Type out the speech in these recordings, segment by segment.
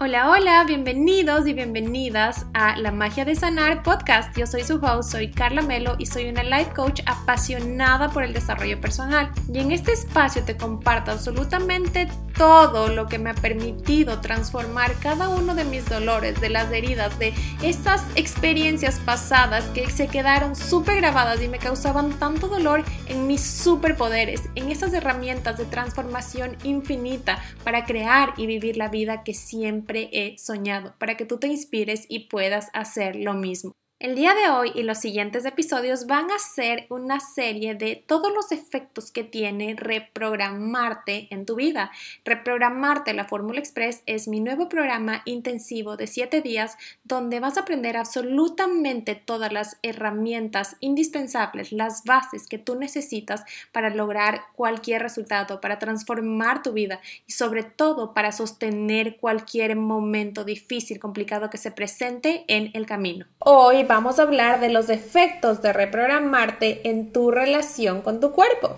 Hola, hola, bienvenidos y bienvenidas a La Magia de Sanar podcast. Yo soy su host, soy Carla Melo y soy una life coach apasionada por el desarrollo personal. Y en este espacio te comparto absolutamente todo lo que me ha permitido transformar cada uno de mis dolores, de las heridas, de estas experiencias pasadas que se quedaron súper grabadas y me causaban tanto dolor en mis superpoderes, en esas herramientas de transformación infinita para crear y vivir la vida que siempre he soñado, para que tú te inspires y puedas hacer lo mismo. El día de hoy y los siguientes episodios van a ser una serie de todos los efectos que tiene reprogramarte en tu vida. Reprogramarte la Fórmula Express es mi nuevo programa intensivo de 7 días donde vas a aprender absolutamente todas las herramientas indispensables, las bases que tú necesitas para lograr cualquier resultado, para transformar tu vida y sobre todo para sostener cualquier momento difícil, complicado que se presente en el camino. Hoy vamos a hablar de los efectos de reprogramarte en tu relación con tu cuerpo.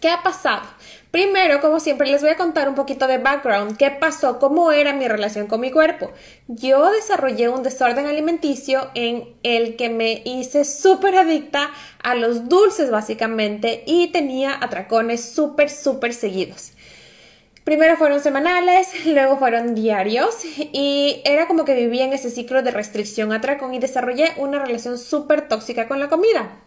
¿Qué ha pasado? Primero, como siempre, les voy a contar un poquito de background, qué pasó, cómo era mi relación con mi cuerpo. Yo desarrollé un desorden alimenticio en el que me hice súper adicta a los dulces básicamente y tenía atracones súper, súper seguidos. Primero fueron semanales, luego fueron diarios y era como que vivía en ese ciclo de restricción atracón y desarrollé una relación súper tóxica con la comida.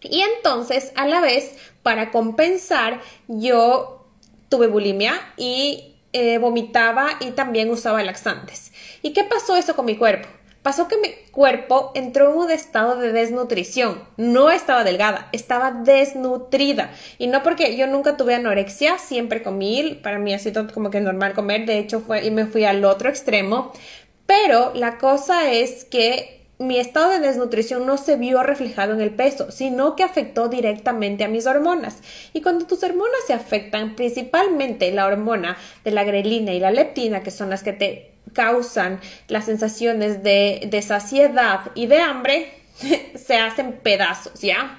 Y entonces, a la vez, para compensar, yo tuve bulimia y eh, vomitaba y también usaba laxantes. ¿Y qué pasó eso con mi cuerpo? Pasó que mi cuerpo entró en un estado de desnutrición. No estaba delgada, estaba desnutrida. Y no porque yo nunca tuve anorexia, siempre comí, para mí ha sido como que normal comer, de hecho fue y me fui al otro extremo. Pero la cosa es que mi estado de desnutrición no se vio reflejado en el peso, sino que afectó directamente a mis hormonas. Y cuando tus hormonas se afectan, principalmente la hormona de la grelina y la leptina, que son las que te causan las sensaciones de, de saciedad y de hambre, se hacen pedazos, ¿ya?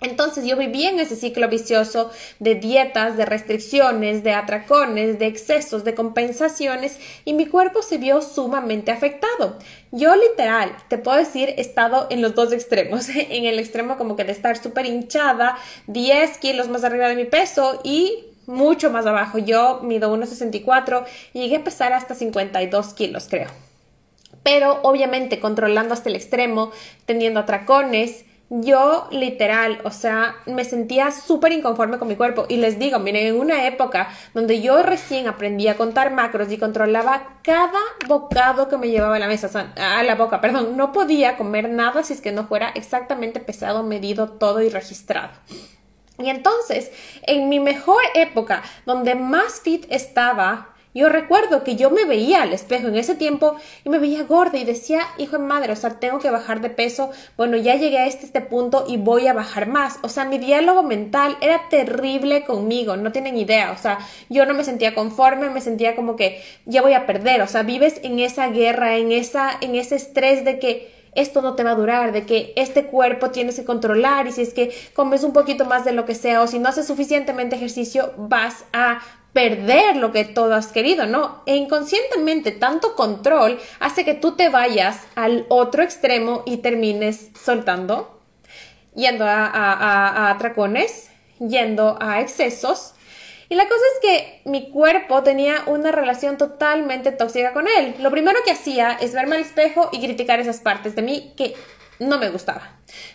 Entonces yo viví en ese ciclo vicioso de dietas, de restricciones, de atracones, de excesos, de compensaciones y mi cuerpo se vio sumamente afectado. Yo literal, te puedo decir, he estado en los dos extremos. En el extremo como que de estar súper hinchada, 10 kilos más arriba de mi peso y mucho más abajo. Yo mido 1,64 y llegué a pesar hasta 52 kilos, creo. Pero obviamente controlando hasta el extremo, teniendo atracones, yo literal, o sea, me sentía súper inconforme con mi cuerpo. Y les digo, miren, en una época donde yo recién aprendí a contar macros y controlaba cada bocado que me llevaba a la mesa, a la boca, perdón, no podía comer nada si es que no fuera exactamente pesado, medido todo y registrado. Y entonces, en mi mejor época, donde más fit estaba, yo recuerdo que yo me veía al espejo en ese tiempo y me veía gorda y decía, hijo de madre, o sea, tengo que bajar de peso. Bueno, ya llegué a este, este punto y voy a bajar más. O sea, mi diálogo mental era terrible conmigo, no tienen idea. O sea, yo no me sentía conforme, me sentía como que ya voy a perder. O sea, vives en esa guerra, en, esa, en ese estrés de que esto no te va a durar, de que este cuerpo tienes que controlar y si es que comes un poquito más de lo que sea o si no haces suficientemente ejercicio vas a perder lo que todo has querido, ¿no? E inconscientemente tanto control hace que tú te vayas al otro extremo y termines soltando, yendo a, a atracones, yendo a excesos y la cosa es que mi cuerpo tenía una relación totalmente tóxica con él. Lo primero que hacía es verme al espejo y criticar esas partes de mí que no me gustaba.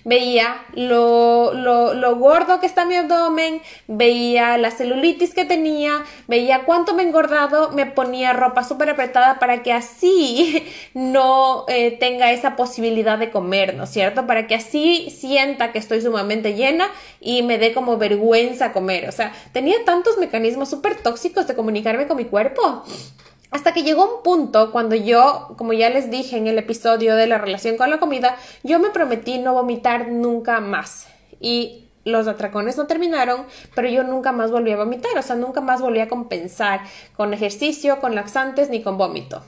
Veía lo, lo, gordo que está mi abdomen, veía la celulitis que tenía, veía cuánto me he engordado, me ponía ropa súper apretada para que así no eh, tenga esa posibilidad de comer, ¿no es cierto? Para que así sienta que estoy sumamente llena y me dé como vergüenza comer. O sea, tenía tantos mecanismos súper tóxicos de comunicarme con mi cuerpo hasta que llegó un punto cuando yo, como ya les dije en el episodio de la relación con la comida, yo me prometí no vomitar nunca más. Y los atracones no terminaron, pero yo nunca más volví a vomitar, o sea, nunca más volví a compensar con ejercicio, con laxantes ni con vómito.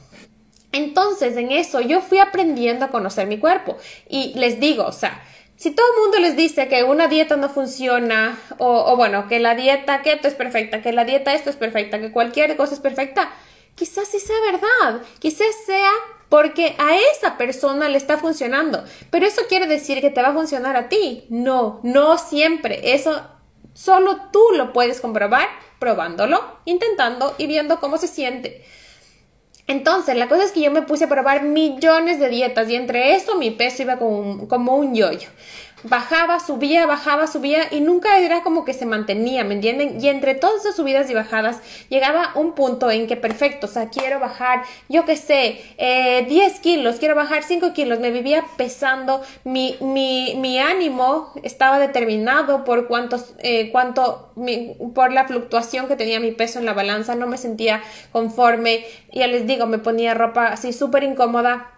Entonces, en eso yo fui aprendiendo a conocer mi cuerpo y les digo, o sea, si todo el mundo les dice que una dieta no funciona, o, o bueno, que la dieta keto es perfecta, que la dieta esto es perfecta, que cualquier cosa es perfecta, quizás sí sea verdad, quizás sea porque a esa persona le está funcionando, pero eso quiere decir que te va a funcionar a ti. No, no siempre. Eso solo tú lo puedes comprobar probándolo, intentando y viendo cómo se siente. Entonces, la cosa es que yo me puse a probar millones de dietas y entre eso mi peso iba como como un yoyo bajaba, subía, bajaba, subía y nunca era como que se mantenía, ¿me entienden? Y entre todas esas subidas y bajadas llegaba un punto en que perfecto, o sea, quiero bajar, yo qué sé, 10 eh, kilos, quiero bajar 5 kilos, me vivía pesando, mi, mi, mi ánimo estaba determinado por cuántos, eh, cuánto, por la fluctuación que tenía mi peso en la balanza, no me sentía conforme, ya les digo, me ponía ropa así súper incómoda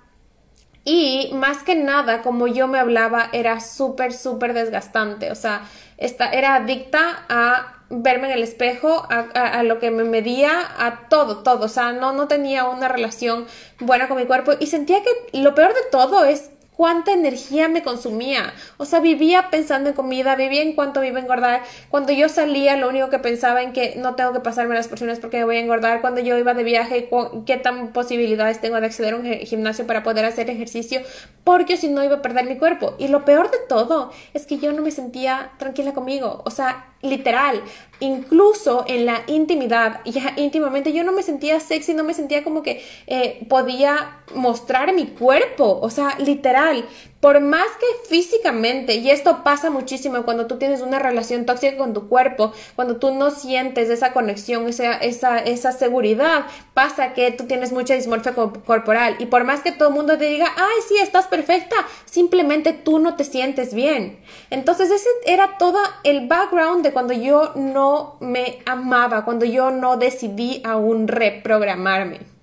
y más que nada, como yo me hablaba, era súper, súper desgastante. O sea, esta, era adicta a verme en el espejo, a, a, lo que me medía, a todo, todo. O sea, no, no tenía una relación buena con mi cuerpo. Y sentía que lo peor de todo es cuánta energía me consumía. O sea, vivía pensando en comida, vivía en cuánto iba a engordar. Cuando yo salía, lo único que pensaba en que no tengo que pasarme las porciones porque me voy a engordar. Cuando yo iba de viaje, qué tan posibilidades tengo de acceder a un gimnasio para poder hacer ejercicio, porque si no iba a perder mi cuerpo. Y lo peor de todo es que yo no me sentía tranquila conmigo. O sea, literal, incluso en la intimidad, ya íntimamente yo no me sentía sexy, no me sentía como que eh, podía mostrar mi cuerpo, o sea, literal, por más que físicamente, y esto pasa muchísimo cuando tú tienes una relación tóxica con tu cuerpo, cuando tú no sientes esa conexión, esa, esa, esa seguridad, pasa que tú tienes mucha dismorfia corporal y por más que todo el mundo te diga, ay, sí, estás perfecta, simplemente tú no te sientes bien. Entonces ese era todo el background de cuando yo no me amaba, cuando yo no decidí aún reprogramarme.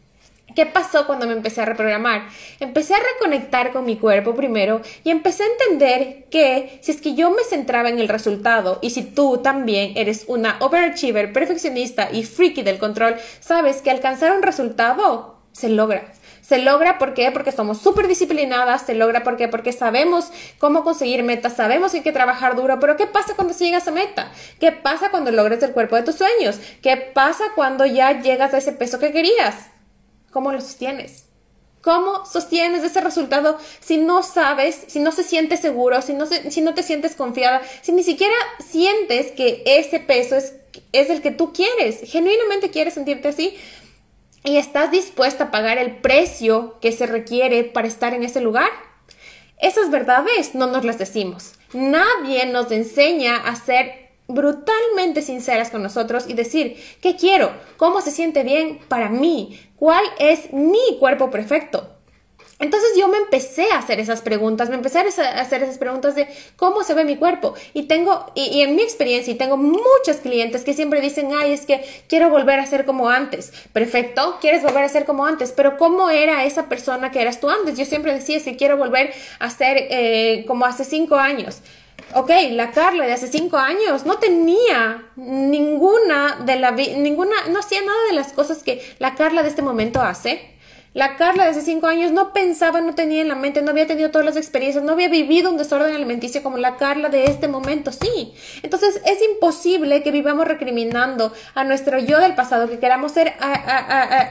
¿Qué pasó cuando me empecé a reprogramar? Empecé a reconectar con mi cuerpo primero y empecé a entender que si es que yo me centraba en el resultado y si tú también eres una overachiever, perfeccionista y freaky del control, sabes que alcanzar un resultado se logra. Se logra ¿por porque somos súper disciplinadas, se logra ¿por porque sabemos cómo conseguir metas, sabemos que hay que trabajar duro, pero ¿qué pasa cuando llegas a meta? ¿Qué pasa cuando logres el cuerpo de tus sueños? ¿Qué pasa cuando ya llegas a ese peso que querías? ¿Cómo lo sostienes? ¿Cómo sostienes ese resultado si no sabes, si no se siente seguro, si no, si no te sientes confiada, si ni siquiera sientes que ese peso es, es el que tú quieres, genuinamente quieres sentirte así y estás dispuesta a pagar el precio que se requiere para estar en ese lugar? Esas verdades no nos las decimos. Nadie nos enseña a ser brutalmente sinceras con nosotros y decir, ¿qué quiero? ¿Cómo se siente bien para mí? ¿Cuál es mi cuerpo perfecto? Entonces yo me empecé a hacer esas preguntas, me empecé a hacer esas preguntas de cómo se ve mi cuerpo. Y tengo, y, en mi experiencia, y tengo muchos clientes que siempre dicen, ay, es que quiero volver a ser como antes. Perfecto, quieres volver a ser como antes, pero ¿cómo era esa persona que eras tú antes? Yo siempre decía, si quiero volver a ser eh, como hace cinco años ok, la Carla de hace cinco años no tenía ninguna de la ninguna, no hacía nada de las cosas que la Carla de este momento hace. La Carla de hace cinco años no pensaba, no tenía en la mente, no había tenido todas las experiencias, no había vivido un desorden alimenticio como la Carla de este momento, sí. Entonces es imposible que vivamos recriminando a nuestro yo del pasado, que queramos ser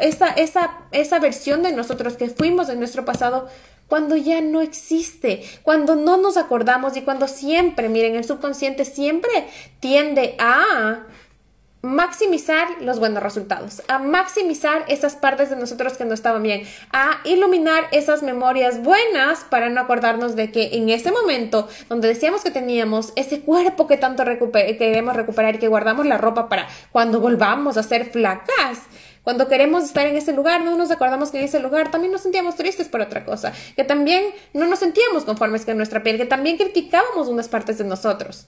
esa, esa, esa versión de nosotros que fuimos en nuestro pasado cuando ya no existe, cuando no nos acordamos y cuando siempre, miren, el subconsciente siempre tiende a maximizar los buenos resultados, a maximizar esas partes de nosotros que no estaban bien, a iluminar esas memorias buenas para no acordarnos de que en ese momento donde decíamos que teníamos ese cuerpo que tanto queremos recuperar y que guardamos la ropa para cuando volvamos a ser flacas, cuando queremos estar en ese lugar, no nos acordamos que en ese lugar también nos sentíamos tristes por otra cosa, que también no nos sentíamos conformes con nuestra piel, que también criticábamos unas partes de nosotros.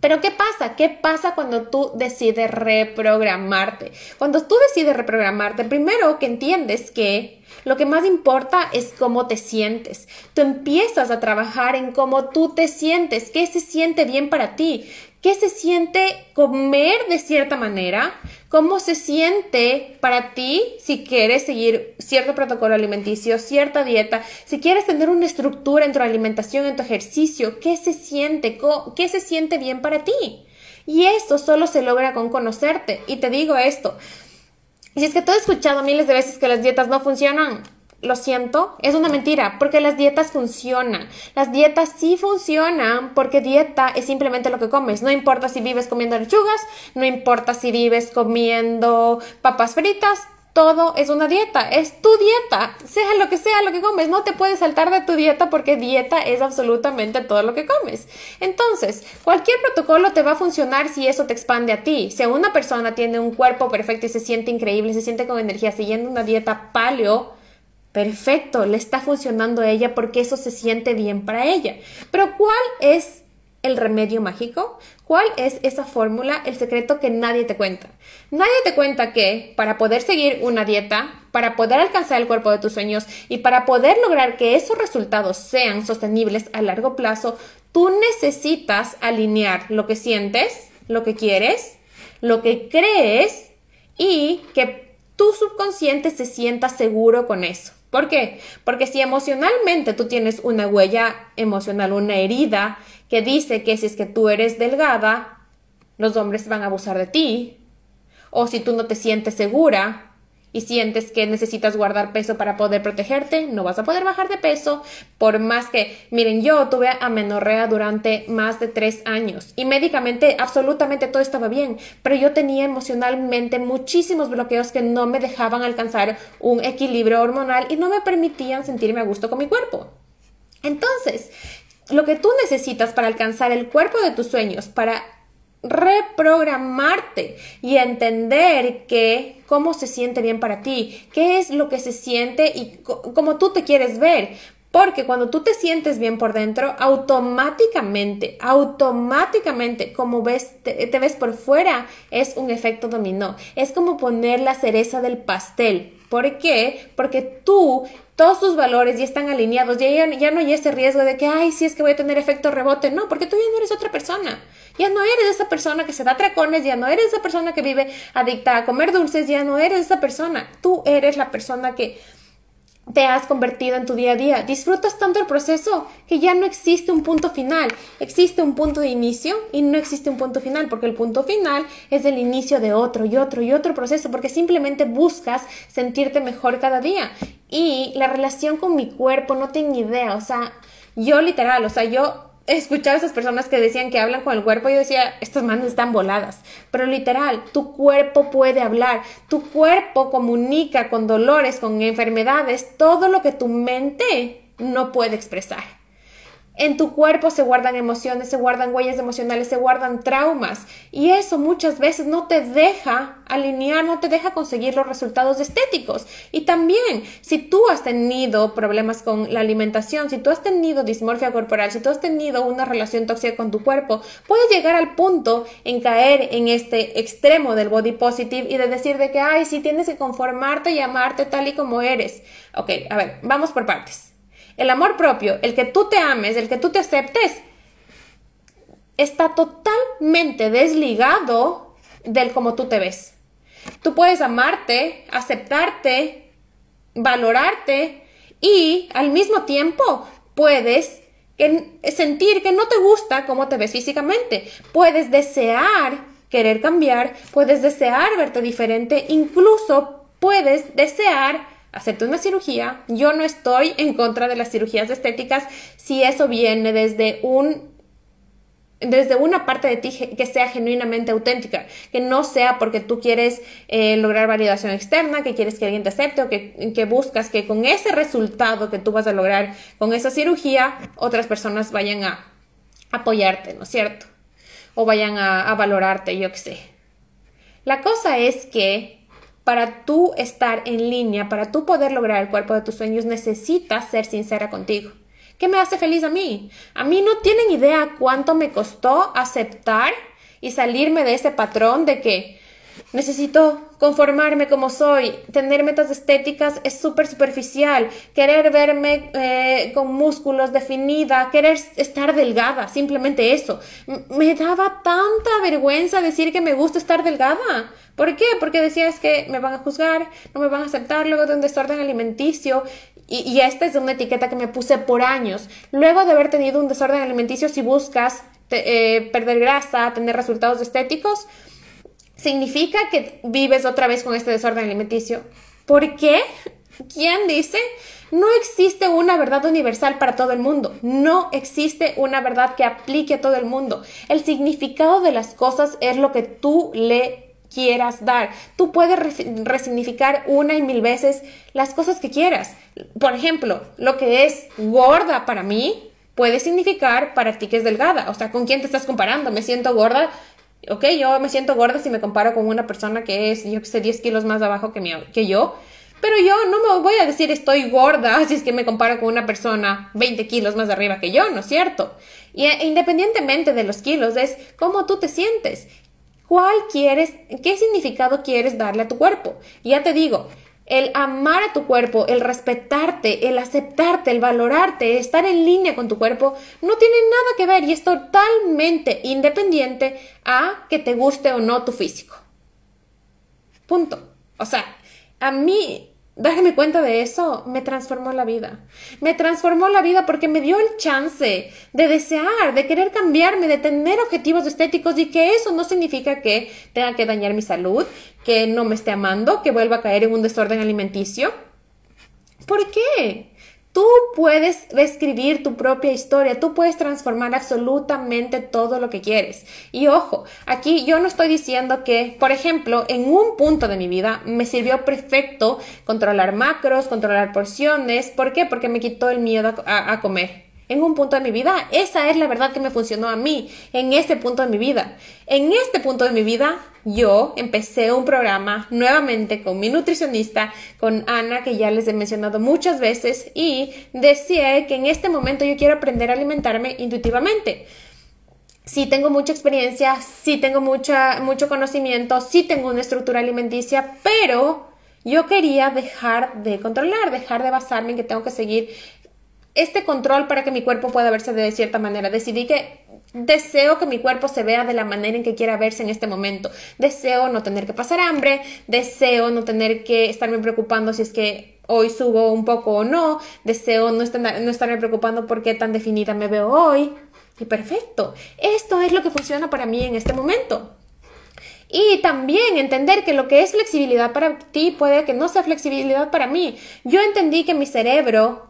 Pero ¿qué pasa? ¿Qué pasa cuando tú decides reprogramarte? Cuando tú decides reprogramarte, primero que entiendes que lo que más importa es cómo te sientes. Tú empiezas a trabajar en cómo tú te sientes, qué se siente bien para ti, qué se siente comer de cierta manera, cómo se siente para ti si quieres seguir cierto protocolo alimenticio, cierta dieta, si quieres tener una estructura en tu alimentación, en tu ejercicio, qué se siente, qué se siente bien para ti. Y esto solo se logra con conocerte. Y te digo esto, si es que tú has escuchado miles de veces que las dietas no funcionan, lo siento, es una mentira, porque las dietas funcionan. Las dietas sí funcionan porque dieta es simplemente lo que comes. No importa si vives comiendo lechugas, no importa si vives comiendo papas fritas, todo es una dieta, es tu dieta, sea lo que sea lo que comes, no te puedes saltar de tu dieta porque dieta es absolutamente todo lo que comes. Entonces, cualquier protocolo te va a funcionar si eso te expande a ti. Si una persona tiene un cuerpo perfecto y se siente increíble, se siente con energía siguiendo una dieta paleo, perfecto, le está funcionando a ella porque eso se siente bien para ella. Pero ¿cuál es el remedio mágico? ¿Cuál es esa fórmula, el secreto que nadie te cuenta? Nadie te cuenta que para poder seguir una dieta, para poder alcanzar el cuerpo de tus sueños y para poder lograr que esos resultados sean sostenibles a largo plazo, tú necesitas alinear lo que sientes, lo que quieres, lo que crees y que tu subconsciente se sienta seguro con eso. ¿Por qué? Porque si emocionalmente tú tienes una huella emocional, una herida que dice que si es que tú eres delgada, los hombres van a abusar de ti, o si tú no te sientes segura, y sientes que necesitas guardar peso para poder protegerte, no vas a poder bajar de peso, por más que, miren, yo tuve amenorrea durante más de tres años y médicamente absolutamente todo estaba bien, pero yo tenía emocionalmente muchísimos bloqueos que no me dejaban alcanzar un equilibrio hormonal y no me permitían sentirme a gusto con mi cuerpo. Entonces, lo que tú necesitas para alcanzar el cuerpo de tus sueños, para reprogramarte y entender que cómo se siente bien para ti, qué es lo que se siente y cómo tú te quieres ver. Porque cuando tú te sientes bien por dentro, automáticamente, automáticamente, como ves, te, te, ves por fuera, es un efecto dominó. Es como poner la cereza del pastel. ¿Por qué? Porque tú todos tus valores ya están alineados, ya, ya, no hay ese riesgo de que, ay, sí es que voy a tener efecto rebote. No, porque tú ya no eres otra persona. Ya no eres esa persona que se da tracones, ya no eres esa persona que vive adicta a comer dulces, ya no eres esa persona. Tú eres la persona que te has convertido en tu día a día. Disfrutas tanto el proceso que ya no existe un punto final. Existe un punto de inicio y no existe un punto final, porque el punto final es el inicio de otro y otro y otro proceso, porque simplemente buscas sentirte mejor cada día. Y la relación con mi cuerpo, no tengo idea, o sea, yo literal, o sea, yo he escuchado a esas personas que decían que hablan con el cuerpo yo decía, estas manos están voladas. Pero literal, tu cuerpo puede hablar, tu cuerpo comunica con dolores, con enfermedades, todo lo que tu mente no puede expresar. En tu cuerpo se guardan emociones, se guardan huellas emocionales, se guardan traumas y eso muchas veces no te deja alinear, no te deja conseguir los resultados estéticos. Y también, si tú has tenido problemas con la alimentación, si tú has tenido dismorfia corporal, si tú has tenido una relación tóxica con tu cuerpo, puedes llegar al punto en caer en este extremo del body positive y de decir de que, ay, si tienes que conformarte y amarte tal y como eres. Ok, a ver, vamos por partes. El amor propio, el que tú te ames, el que tú te aceptes, está totalmente desligado del cómo tú te ves. Tú puedes amarte, aceptarte, valorarte y al mismo tiempo puedes sentir que no te gusta cómo te ves físicamente. Puedes desear querer cambiar, puedes desear verte diferente, incluso puedes desear hacerte una cirugía. Yo no estoy en contra de las cirugías estéticas si eso viene desde un desde una parte de ti que sea genuinamente auténtica, que no sea porque tú quieres eh, lograr validación externa, que quieres que alguien te acepte o que, que, buscas que con ese resultado que tú vas a lograr con esa cirugía, otras personas vayan a apoyarte, ¿no es cierto? O vayan a, a valorarte, yo qué sé. La cosa es que para tú estar en línea, para tú poder lograr el cuerpo de tus sueños, necesitas ser sincera contigo. ¿Qué me hace feliz a mí? A mí no tienen idea cuánto me costó aceptar y salirme de ese patrón de que necesito conformarme como soy, tener metas estéticas es súper superficial, querer verme eh, con músculos definida, querer estar delgada, simplemente eso. me daba tanta vergüenza decir que me gusta estar delgada. ¿Por qué? Porque decía es que me van a juzgar, no me van a aceptar luego de un desorden alimenticio. Y, esta es una etiqueta que me puse por años. Luego de haber tenido un desorden alimenticio, si buscas eh, perder grasa, tener resultados estéticos, significa que vives otra vez con este desorden alimenticio. ¿Por qué? ¿Quién dice? No existe una verdad universal para todo el mundo. No existe una verdad que aplique a todo el mundo. El significado de las cosas es lo que tú le quieras dar. Tú puedes resignificar una y mil veces las cosas que quieras. Por ejemplo, lo que es gorda para mí puede significar para ti que es delgada. O sea, ¿con quién te estás comparando? Me siento gorda. Ok, yo me siento gorda si me comparo con una persona que es, yo que sé, 10 kilos más abajo que, que yo. Pero yo no me voy a decir estoy gorda si es que me comparo con una persona 20 kilos más arriba que yo, ¿no es cierto? Y eh, independientemente de los kilos, es cómo tú te sientes. ¿Cuál quieres, qué significado quieres darle a tu cuerpo? ya te digo, el amar a tu cuerpo, el respetarte, el aceptarte, el valorarte, estar en línea con tu cuerpo, no tiene nada que ver y es totalmente independiente a que te guste o no tu físico. Punto. O sea, a mí darme cuenta de eso me transformó la vida. Me transformó la vida porque me dio el chance de desear, de querer cambiarme, de tener objetivos estéticos y que eso no significa que tenga que dañar mi salud, que no me esté amando, que vuelva a caer en un desorden alimenticio. ¿Por qué? Tú puedes escribir tu propia historia, tú puedes transformar absolutamente todo lo que quieres. Y ojo, aquí yo no estoy diciendo que, por ejemplo, en un punto de mi vida me sirvió perfecto controlar macros, controlar porciones. ¿Por qué? Porque me quitó el miedo a, comer en un punto de mi vida. Esa es la verdad que me funcionó a mí en este punto de mi vida. En este punto de mi vida, yo empecé un programa nuevamente con mi nutricionista, con Ana, que ya les he mencionado muchas veces, y decía que en este momento yo quiero aprender a alimentarme intuitivamente. Sí tengo mucha experiencia, sí tengo mucha, mucho conocimiento, sí tengo una estructura alimenticia, pero yo quería dejar de controlar, dejar de basarme en que tengo que seguir este control para que mi cuerpo pueda verse de cierta manera. Decidí que deseo que mi cuerpo se vea de la manera en que quiera verse en este momento. Deseo no tener que pasar hambre, deseo no tener que estarme preocupando si es que hoy subo un poco o no, deseo no, estar, no estarme preocupando por qué tan definida me veo hoy. Y perfecto, esto es lo que funciona para mí en este momento. Y también entender que lo que es flexibilidad para ti puede que no sea flexibilidad para mí. Yo entendí que mi cerebro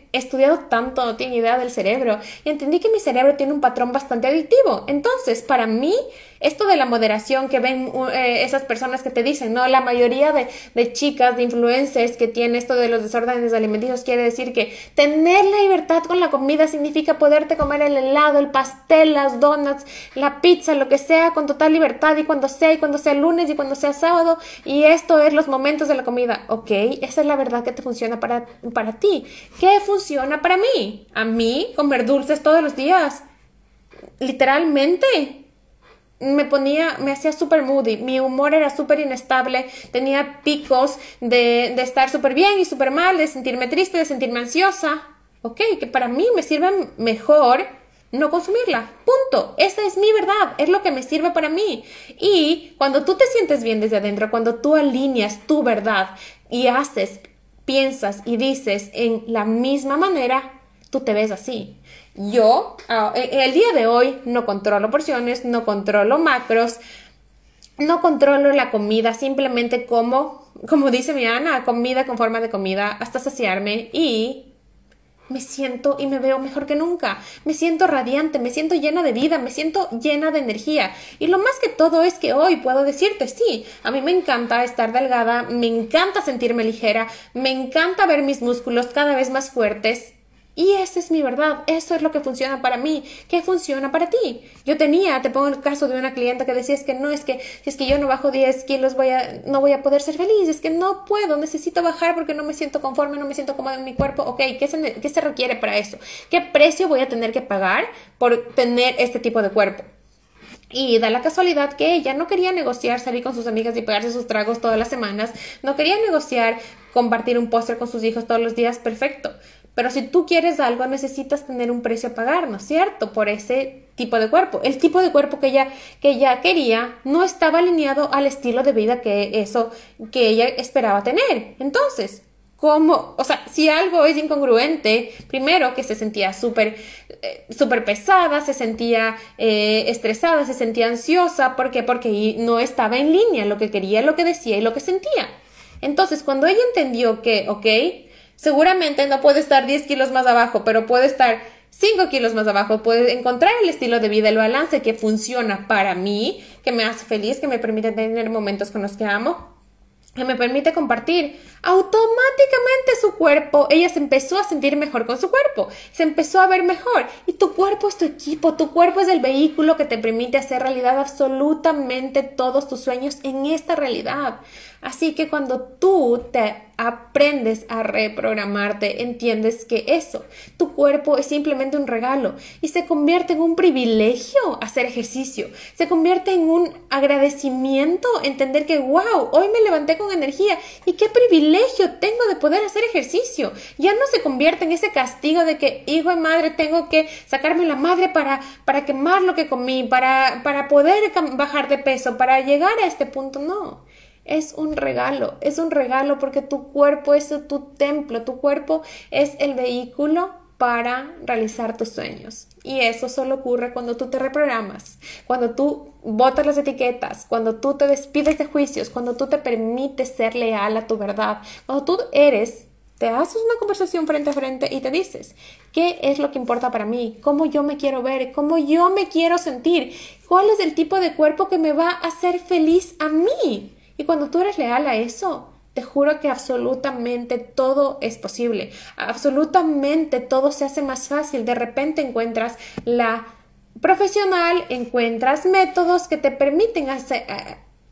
he estudiado tanto, no tiene idea del cerebro y entendí que mi cerebro tiene un patrón bastante adictivo. Entonces, para mí, esto de la moderación que ven eh, esas personas que te dicen, ¿no? La mayoría de, de, chicas, de influencers que tienen esto de los desórdenes alimenticios quiere decir que tener la libertad con la comida significa poderte comer el helado, el pastel, las donuts, la pizza, lo que sea, con total libertad y cuando sea, y cuando sea lunes y cuando sea sábado. Y esto es los momentos de la comida. Ok, esa es la verdad que te funciona para, para ti. ¿Qué funciona para mí? A mí, comer dulces todos los días. Literalmente me ponía, me hacía súper moody, mi humor era súper inestable, tenía picos de, de estar súper bien y súper mal, de sentirme triste, de sentirme ansiosa. Ok, que para mí me sirve mejor no consumirla. Punto. Esa es mi verdad, es lo que me sirve para mí. Y cuando tú te sientes bien desde adentro, cuando tú alineas tu verdad y haces, piensas y dices en la misma manera, tú te ves así. Yo, ah, e, el día de hoy, no controlo porciones, no controlo macros, no controlo la comida, simplemente como, como dice mi Ana, comida con forma de comida hasta saciarme y me siento y me veo mejor que nunca. Me siento radiante, me siento llena de vida, me siento llena de energía. Y lo más que todo es que hoy puedo decirte, sí, a mí me encanta estar delgada, me encanta sentirme ligera, me encanta ver mis músculos cada vez más fuertes y esa es mi verdad, eso es lo que funciona para mí. ¿Qué funciona para ti? Yo tenía, te pongo el caso de una clienta que decía es que no, es que si es que yo no bajo 10 kilos voy a, no voy a poder ser feliz, es que no puedo, necesito bajar porque no me siento conforme, no me siento cómoda en mi cuerpo. Ok, ¿qué se, ¿qué se requiere para eso? ¿Qué precio voy a tener que pagar por tener este tipo de cuerpo? Y da la casualidad que ella no quería negociar salir con sus amigas y pegarse sus tragos todas las semanas, no quería negociar compartir un póster con sus hijos todos los días, perfecto. Pero si tú quieres algo, necesitas tener un precio a pagar, ¿no es cierto? Por ese tipo de cuerpo. El tipo de cuerpo que ella, que quería no estaba alineado al estilo de vida que eso, que ella esperaba tener. Entonces, cómo, o sea, si algo es incongruente, primero que se sentía súper, eh, pesada, se sentía eh, estresada, se sentía ansiosa, ¿por qué? Porque no estaba en línea lo que quería, lo que decía y lo que sentía. Entonces, cuando ella entendió que, ok, seguramente no puede estar 10 kilos más abajo, pero puede estar 5 kilos más abajo, puede encontrar el estilo de vida, el balance que funciona para mí, que me hace feliz, que me permite tener momentos con los que amo, que me permite compartir, automáticamente su cuerpo, ella se empezó a sentir mejor con su cuerpo, se empezó a ver mejor. Y tu cuerpo es tu equipo, tu cuerpo es el vehículo que te permite hacer realidad absolutamente todos tus sueños en esta realidad. Así que cuando tú te aprendes a reprogramarte, entiendes que eso, tu cuerpo es simplemente un regalo y se convierte en un privilegio hacer ejercicio, se convierte en un agradecimiento, entender que, wow, hoy me levanté con energía y qué privilegio tengo de poder hacer ejercicio. Ya no se convierte en ese castigo de que, hijo de madre, tengo que sacarme la madre para, para quemar lo que comí, para, para poder bajar de peso, para llegar a este punto, no es un regalo, es un regalo porque tu cuerpo es tu templo, tu cuerpo es el vehículo para realizar tus sueños. Y eso solo ocurre cuando tú te reprogramas, cuando tú botas las etiquetas, cuando tú te despides de juicios, cuando tú te permites ser leal a tu verdad, cuando tú eres, te haces una conversación frente a frente y te dices, ¿qué es lo que importa para mí? ¿Cómo yo me quiero ver? ¿Cómo yo me quiero sentir? ¿Cuál es el tipo de cuerpo que me va a hacer feliz a mí? Y cuando tú eres leal a eso, te juro que absolutamente todo es posible. Absolutamente todo se hace más fácil. De repente encuentras la profesional, encuentras métodos que te permiten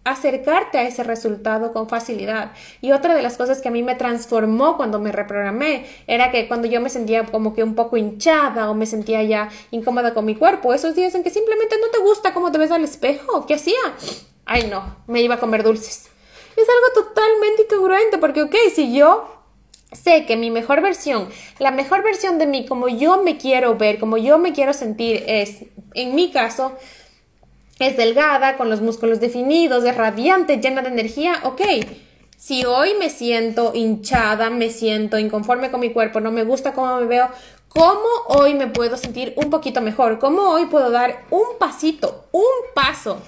acercarte a ese resultado con facilidad. Y otra de las cosas que a mí me transformó cuando me reprogramé era que cuando yo me sentía como que un poco hinchada o me sentía ya incómoda con mi cuerpo, esos días en que simplemente no te gusta cómo te ves al espejo, ¿qué hacía? ay no, me iba a comer dulces. Es algo totalmente incongruente porque, ok, si yo sé que mi mejor versión, la mejor versión de mí, como yo me quiero ver, como yo me quiero sentir, es, en mi caso, es delgada, con los músculos definidos, es radiante, llena de energía, ok. Si hoy me siento hinchada, me siento inconforme con mi cuerpo, no me gusta cómo me veo, ¿cómo hoy me puedo sentir un poquito mejor? ¿Cómo hoy puedo dar un pasito, un paso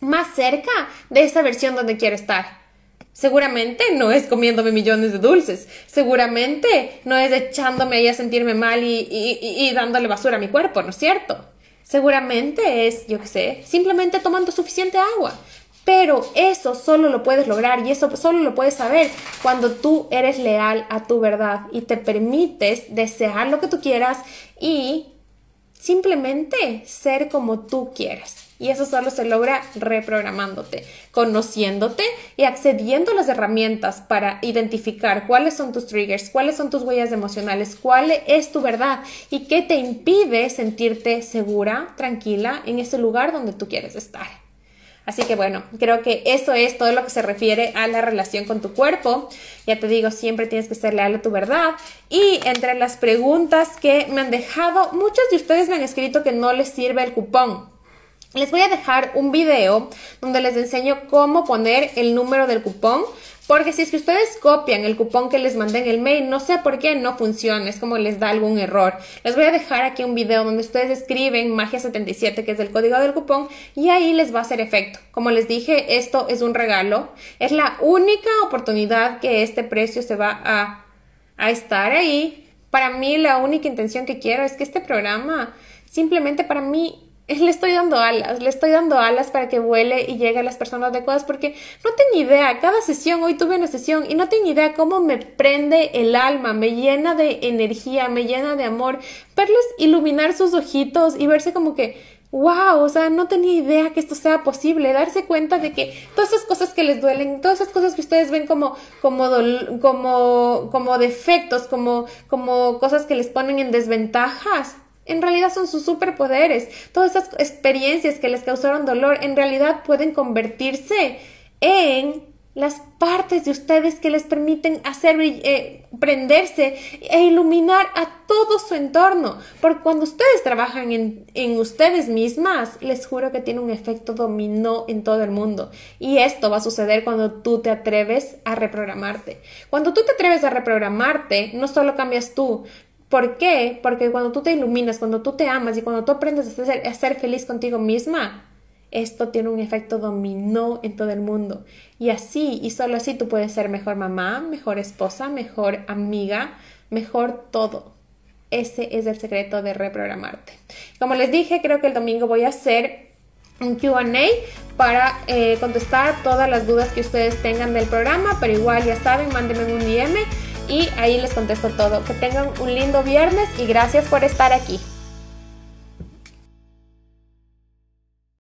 más cerca de esa versión donde quiero estar. Seguramente no es comiéndome millones de dulces, seguramente no es echándome ahí a sentirme mal y, y, dándole basura a mi cuerpo, ¿no es cierto? Seguramente es, yo qué sé, simplemente tomando suficiente agua. Pero eso solo lo puedes lograr y eso solo lo puedes saber cuando tú eres leal a tu verdad y te permites desear lo que tú quieras y simplemente ser como tú quieras. Y eso solo se logra reprogramándote, conociéndote y accediendo a las herramientas para identificar cuáles son tus triggers, cuáles son tus huellas emocionales, cuál es tu verdad y qué te impide sentirte segura, tranquila en ese lugar donde tú quieres estar. Así que bueno, creo que eso es todo lo que se refiere a la relación con tu cuerpo. Ya te digo, siempre tienes que ser leal a tu verdad. Y entre las preguntas que me han dejado, muchos de ustedes me han escrito que no les sirve el cupón. Les voy a dejar un video donde les enseño cómo poner el número del cupón. Porque si es que ustedes copian el cupón que les mandé en el mail, no sé por qué no funciona, es como les da algún error. Les voy a dejar aquí un video donde ustedes escriben magia77, que es el código del cupón, y ahí les va a hacer efecto. Como les dije, esto es un regalo. Es la única oportunidad que este precio se va a, a estar ahí. Para mí, la única intención que quiero es que este programa, simplemente para mí, le estoy dando alas, le estoy dando alas para que vuele y llegue a las personas adecuadas porque no tengo idea, cada sesión, hoy tuve una sesión y no tengo idea cómo me prende el alma, me llena de energía, me llena de amor, verles iluminar sus ojitos y verse como que, wow, o sea, no tenía idea que esto sea posible, darse cuenta de que todas esas cosas que les duelen, todas esas cosas que ustedes ven como, como, como, como defectos, como, como cosas que les ponen en desventajas, en realidad son sus superpoderes. Todas esas experiencias que les causaron dolor en realidad pueden convertirse en las partes de ustedes que les permiten hacer eh, prenderse e iluminar a todo su entorno. Porque cuando ustedes trabajan en, en ustedes mismas, les juro que tiene un efecto dominó en todo el mundo. Y esto va a suceder cuando tú te atreves a reprogramarte. Cuando tú te atreves a reprogramarte, no solo cambias tú, ¿Por qué? Porque cuando tú te iluminas, cuando tú te amas y cuando tú aprendes a ser, feliz contigo misma, esto tiene un efecto dominó en todo el mundo. Y así, y solo así tú puedes ser mejor mamá, mejor esposa, mejor amiga, mejor todo. Ese es el secreto de reprogramarte. Como les dije, creo que el domingo voy a hacer un QA para eh, contestar todas las dudas que ustedes tengan del programa, pero igual ya saben, mándenme un DM y ahí les contesto todo. Que tengan un lindo viernes y gracias por estar aquí.